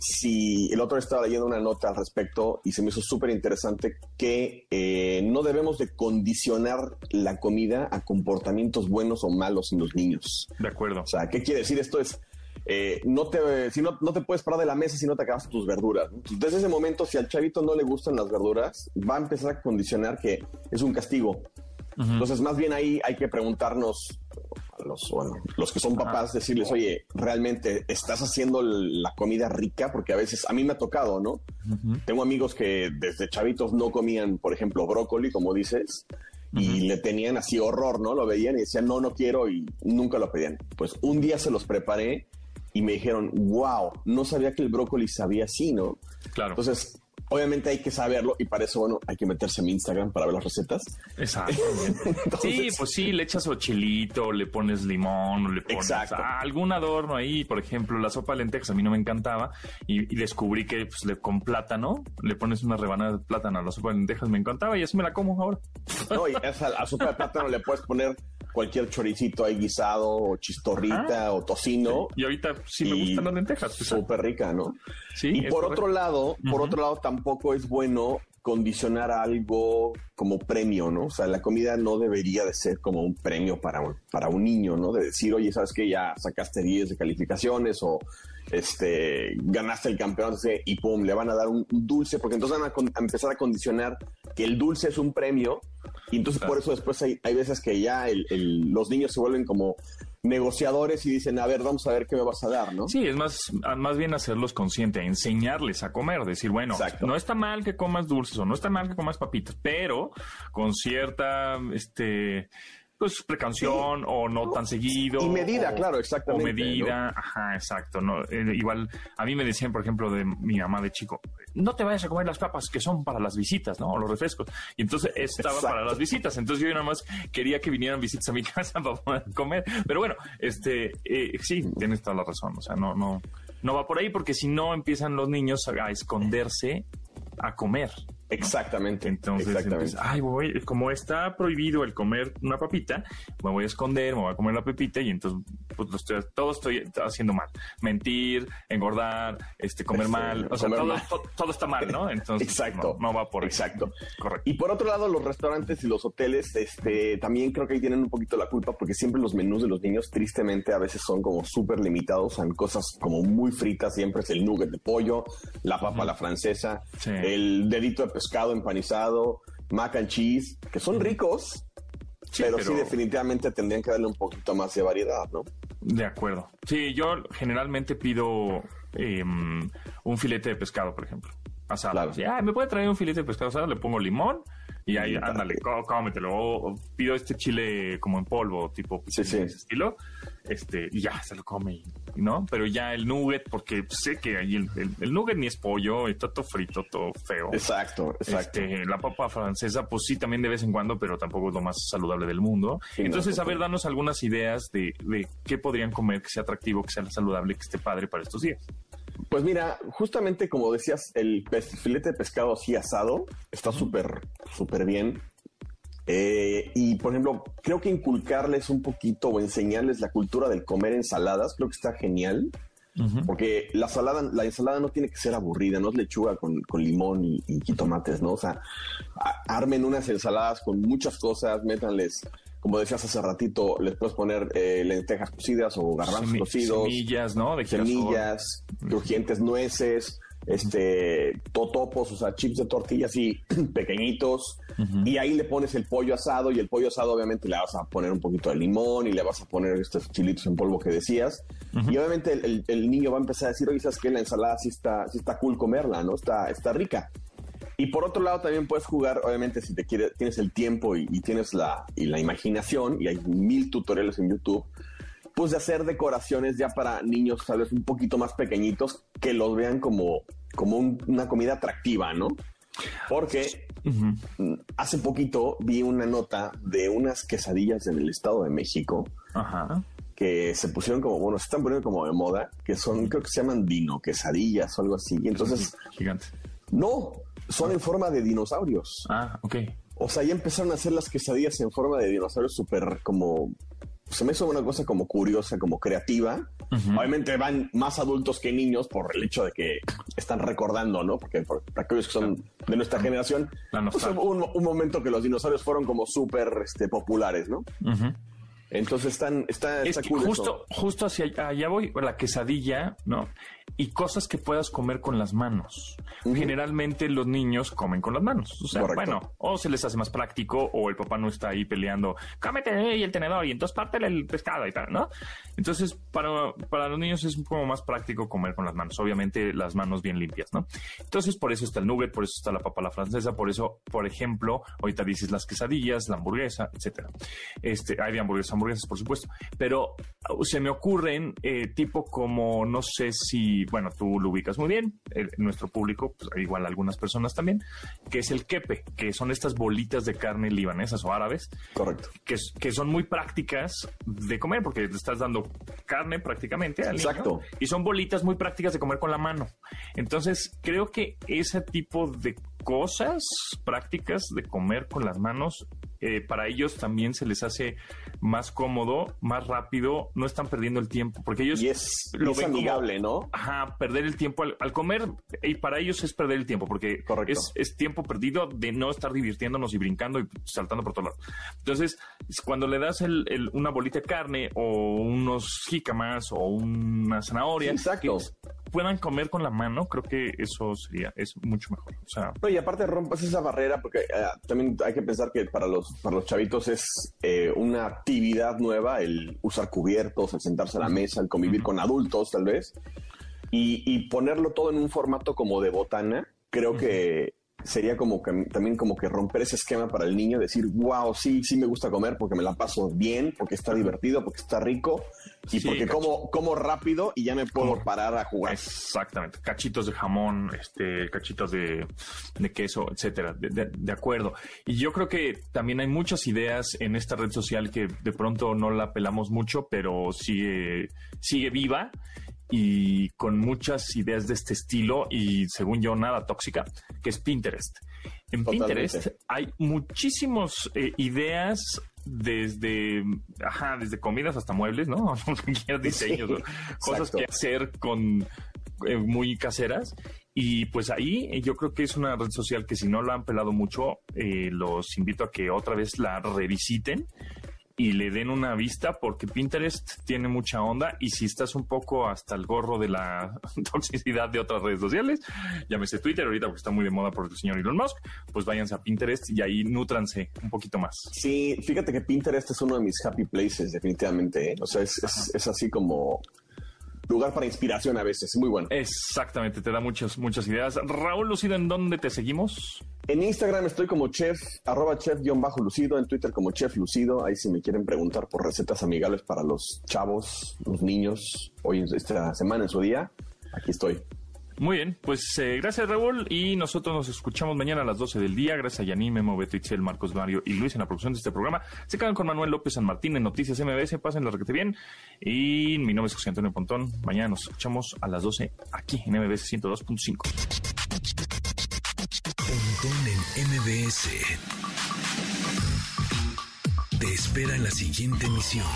si el otro estaba leyendo una nota al respecto y se me hizo súper interesante que eh, no debemos de condicionar la comida a comportamientos buenos o malos en los niños. De acuerdo. O sea, ¿qué quiere decir esto? Es, eh, no, te, si no, no, te puedes parar de la mesa si no te acabas tus verduras. Desde ese momento, si al chavito no le gustan las verduras, va a empezar a condicionar que es un castigo. Entonces, más bien ahí hay que preguntarnos, los, bueno, los que son papás, decirles, oye, ¿realmente estás haciendo la comida rica? Porque a veces, a mí me ha tocado, ¿no? Tengo amigos que desde chavitos no comían, por ejemplo, brócoli, como dices, y le tenían así horror, ¿no? Lo veían y decían, no, no quiero, y nunca lo pedían. Pues un día se los preparé y me dijeron, wow, no sabía que el brócoli sabía así, ¿no? Claro. Entonces, obviamente hay que saberlo y para eso, bueno, hay que meterse en mi Instagram para ver las recetas. Exacto. sí, pues sí, le echas o chilito, le pones limón, le pones algún adorno ahí. Por ejemplo, la sopa de lentejas a mí no me encantaba y, descubrí que pues, le, con plátano, le pones una rebanada de plátano a la sopa de lentejas, me encantaba y así me la como ahora. No, y a la sopa de plátano le puedes poner cualquier choricito ahí guisado o chistorrita o tocino. Y ahorita sí me gustan las lentejas. Pues, Súper rica, ¿no? Sí. Y por otro lado, por otro lado, tampoco es bueno condicionar algo como premio, ¿no? O sea, la comida no debería de ser como un premio para un, para un niño, ¿no? De decir, oye, ¿sabes qué? Ya sacaste 10 de calificaciones o este, ganaste el campeonato y pum, le van a dar un dulce, porque entonces van a, empezar a condicionar que el dulce es un premio y entonces por eso después hay, hay veces que ya los niños se vuelven como negociadores y dicen, a ver, vamos a ver qué me vas a dar, ¿no? Sí, es más, más bien hacerlos conscientes, enseñarles a comer, decir, bueno, no está mal que comas dulces o no está mal que comas papitas, pero con cierta, este, pues precaución o no tan seguido. Y medida, claro, exactamente. O medida, ajá, exacto. No, eh, igual, a mí me decían, por ejemplo, de mi mamá de chico, no te vayas a comer las papas que son para las visitas, ¿no? O los refrescos. Y entonces estaba para las visitas. Entonces yo nada más quería que vinieran visitas a mi casa para poder comer. Pero bueno, este, eh, sí, tienes toda la razón. O sea, no, no, no va por ahí porque si no empiezan los niños a esconderse a comer. Exactamente. Entonces, ay, voy, como está prohibido el comer una papita, me voy a esconder, me voy a comer la pepita y entonces pues, todo estoy haciendo mal. Mentir, engordar, este, comer mal, o sea, todo, está mal, ¿no? Entonces, Exacto. No, va por Exacto. Correcto. Y por otro lado, los restaurantes y los hoteles, este, también creo que ahí tienen un poquito la culpa porque siempre los menús de los niños, tristemente, a veces son como súper limitados, son cosas como muy fritas, siempre es el nugget de pollo, la papa la francesa, el dedito de pescado empanizado, mac and cheese, que son ricos, pero, sí definitivamente tendrían que darle un poquito más de variedad, ¿no? De acuerdo. Sí, yo generalmente pido em, un filete de pescado, por ejemplo, asado. Claro. ¿me puede traer un filete de pescado asado? Le pongo limón, Y ahí, ándale, có- cómetelo. O, o pido este chile como en polvo, tipo Sí, sí. de ese estilo. Este, y ya se lo come, ¿no? Pero ya el nugget, porque sé que ahí el, el- el nugget ni es pollo, está todo frito, todo feo. Exacto, exacto. Este, la papa francesa, pues sí, también de vez en cuando, pero tampoco es lo más saludable del mundo. Sí, no, Entonces, a total. ver, danos algunas ideas de, de qué podrían comer que sea atractivo, que sea saludable, que esté padre para estos días. Pues mira, justamente como decías, el filete de pescado así asado está súper, súper bien. Eh, y por ejemplo, creo que inculcarles un poquito o enseñarles la cultura del comer ensaladas, creo que está genial. Porque la ensalada, la ensalada no tiene que ser aburrida, no es lechuga con, con limón y, y jitomates, ¿no? O sea, a- armen unas ensaladas con muchas cosas, métanles, como decías hace ratito, les puedes poner eh, lentejas cocidas o garbanzos cocidos semillas, ¿no? De semillas, crujientes nueces, este, totopos, o sea, chips de tortilla así pequeñitos. Y ahí le pones el pollo asado y el pollo asado obviamente le vas a poner un poquito de limón y le vas a poner estos chilitos en polvo que decías. Y obviamente el, el- el niño va a empezar a decir, oye, ¿sabes qué? La ensalada sí está, sí está cool comerla, ¿no? Está, está rica. Y por otro lado también puedes jugar, obviamente, si te quieres, tienes el tiempo y, y tienes la, y la imaginación, y hay mil tutoriales en YouTube, pues de hacer decoraciones ya para niños tal vez un poquito más pequeñitos que los vean como, como un- una comida atractiva, ¿no? Porque mm, hace poquito vi una nota de unas quesadillas en el Estado de México Ajá. que se pusieron como, bueno, se están poniendo como de moda, que son, creo que se llaman dino quesadillas o algo así. Y entonces, Gigante. no, son en forma de dinosaurios. Ah, ok. O sea, ya empezaron a hacer las quesadillas en forma de dinosaurios súper como... Se me hizo una cosa como curiosa, como creativa. Obviamente van más adultos que niños por el hecho de que están recordando, ¿no? Porque por- para aquellos que son de nuestra generación, pues, un, un momento que los dinosaurios fueron como súper este, populares, ¿no? Entonces están, está, Es está cool eso. justo, justo hacia allá voy, la quesadilla, ¿no? Y cosas que puedas comer con las manos. Generalmente los niños comen con las manos. O sea, Correcto. bueno, o se les hace más práctico, o el papá no está ahí peleando, cámete y el tenedor, y entonces pártele el pescado y tal, ¿no? Entonces, para, para los niños es como más práctico comer con las manos. Obviamente, las manos bien limpias, ¿no? Entonces, por eso está el nugget, por eso está la papa a la francesa, por eso, por ejemplo, ahorita dices las quesadillas, la hamburguesa, etcétera. Este, hay de hamburguesas, hamburguesas, por supuesto. Pero uh, se me ocurren eh, tipo como, no sé si, bueno, tú lo ubicas muy bien, el- nuestro público, pues, igual algunas personas también, que es el kepe, que son estas bolitas de carne libanesas o árabes, Correcto. que, son muy prácticas de comer, porque le estás dando carne prácticamente al niño, Exacto. y son bolitas muy prácticas de comer con la mano. Entonces, creo que ese tipo de cosas prácticas de comer con las manos, eh, para ellos también se les hace más cómodo, más rápido, no están perdiendo el tiempo, porque ellos Y es, lo es ven como- amigable, ¿no? Ajá, perder el tiempo al, al comer y para ellos es perder el tiempo porque es, es tiempo perdido de no estar divirtiéndonos y brincando y saltando por todos lados. Entonces, es cuando le das el- el- una bolita de carne o unos jícamas o una zanahoria, exacto. que puedan comer con la mano, creo que eso sería, es mucho mejor. O sea, No, y aparte rompas esa barrera porque eh, también hay que pensar que para los, para los chavitos es eh, una actividad nueva el usar cubiertos, el sentarse a la mesa, el convivir con adultos tal vez y, y ponerlo todo en un formato como de botana, creo que sería como que también como que romper ese esquema para el niño, decir, wow, sí, sí me gusta comer porque me la paso bien, porque está divertido, porque está rico y Sí, porque como, como rápido y ya me puedo parar a jugar. Exactamente, cachitos de jamón, este, cachitos de, de queso, etcétera, de, de- de acuerdo. Y yo creo que también hay muchas ideas en esta red social que de pronto no la pelamos mucho, pero sigue, sigue viva y con muchas ideas de este estilo y según yo nada tóxica, que es Pinterest. En Totalmente. Pinterest hay muchísimas ideas desde, ajá, desde comidas hasta muebles, ¿no? Cualquier diseño, Sí, cosas exacto. que hacer con eh, muy caseras. Y pues ahí eh, yo creo que es una red social que si no la han pelado mucho, eh, los invito a que otra vez la revisiten y le den una vista porque Pinterest tiene mucha onda y si estás un poco hasta el gorro de la toxicidad de otras redes sociales, llámese Twitter ahorita porque está muy de moda por el señor Elon Musk, pues váyanse a Pinterest y ahí nútranse un poquito más. Sí, fíjate que Pinterest es uno de mis happy places, definitivamente. ¿eh? O sea, es, es, es así como lugar para inspiración a veces. Muy bueno. Exactamente, te da muchas, muchas ideas. Raúl Lucido, ¿en dónde te seguimos? En Instagram estoy como chef, arroba chef-lucido, en Twitter como chef lucido. Ahí si me quieren preguntar por recetas amigables para los chavos, los niños, hoy esta semana en su día, aquí estoy. Muy bien, pues eh, gracias Raúl y nosotros nos escuchamos mañana a las 12 del día. Gracias a Yaní, Memo, Beto, Itzel, Marcos, Mario y Luis en la producción de este programa. Se quedan con Manuel López San Martín en Noticias MBS. Pasen la bien. Y mi nombre es José Antonio Pontón. Mañana nos escuchamos a las 12 aquí en MBS 102.5. Pontón en MBS. Te espera en la siguiente emisión.